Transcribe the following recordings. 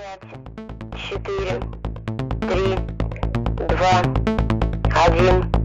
Пять, четыре, три, два, один.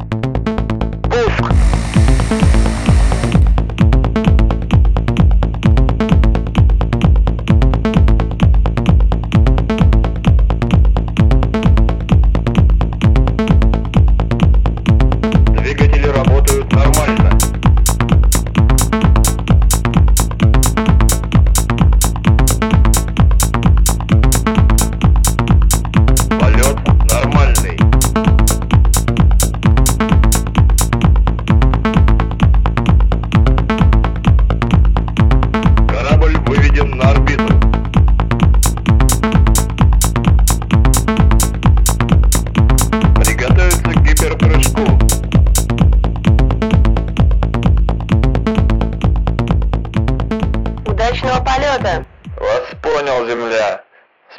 надо? Вас понял, земля.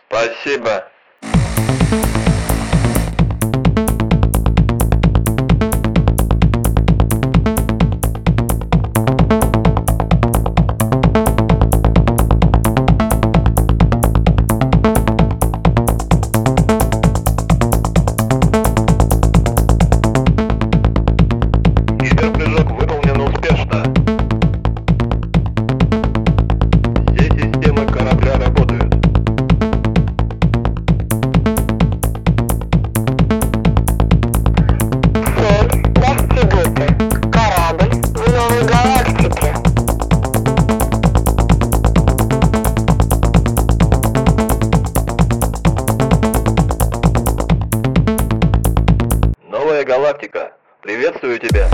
Спасибо. Практика. Приветствую тебя.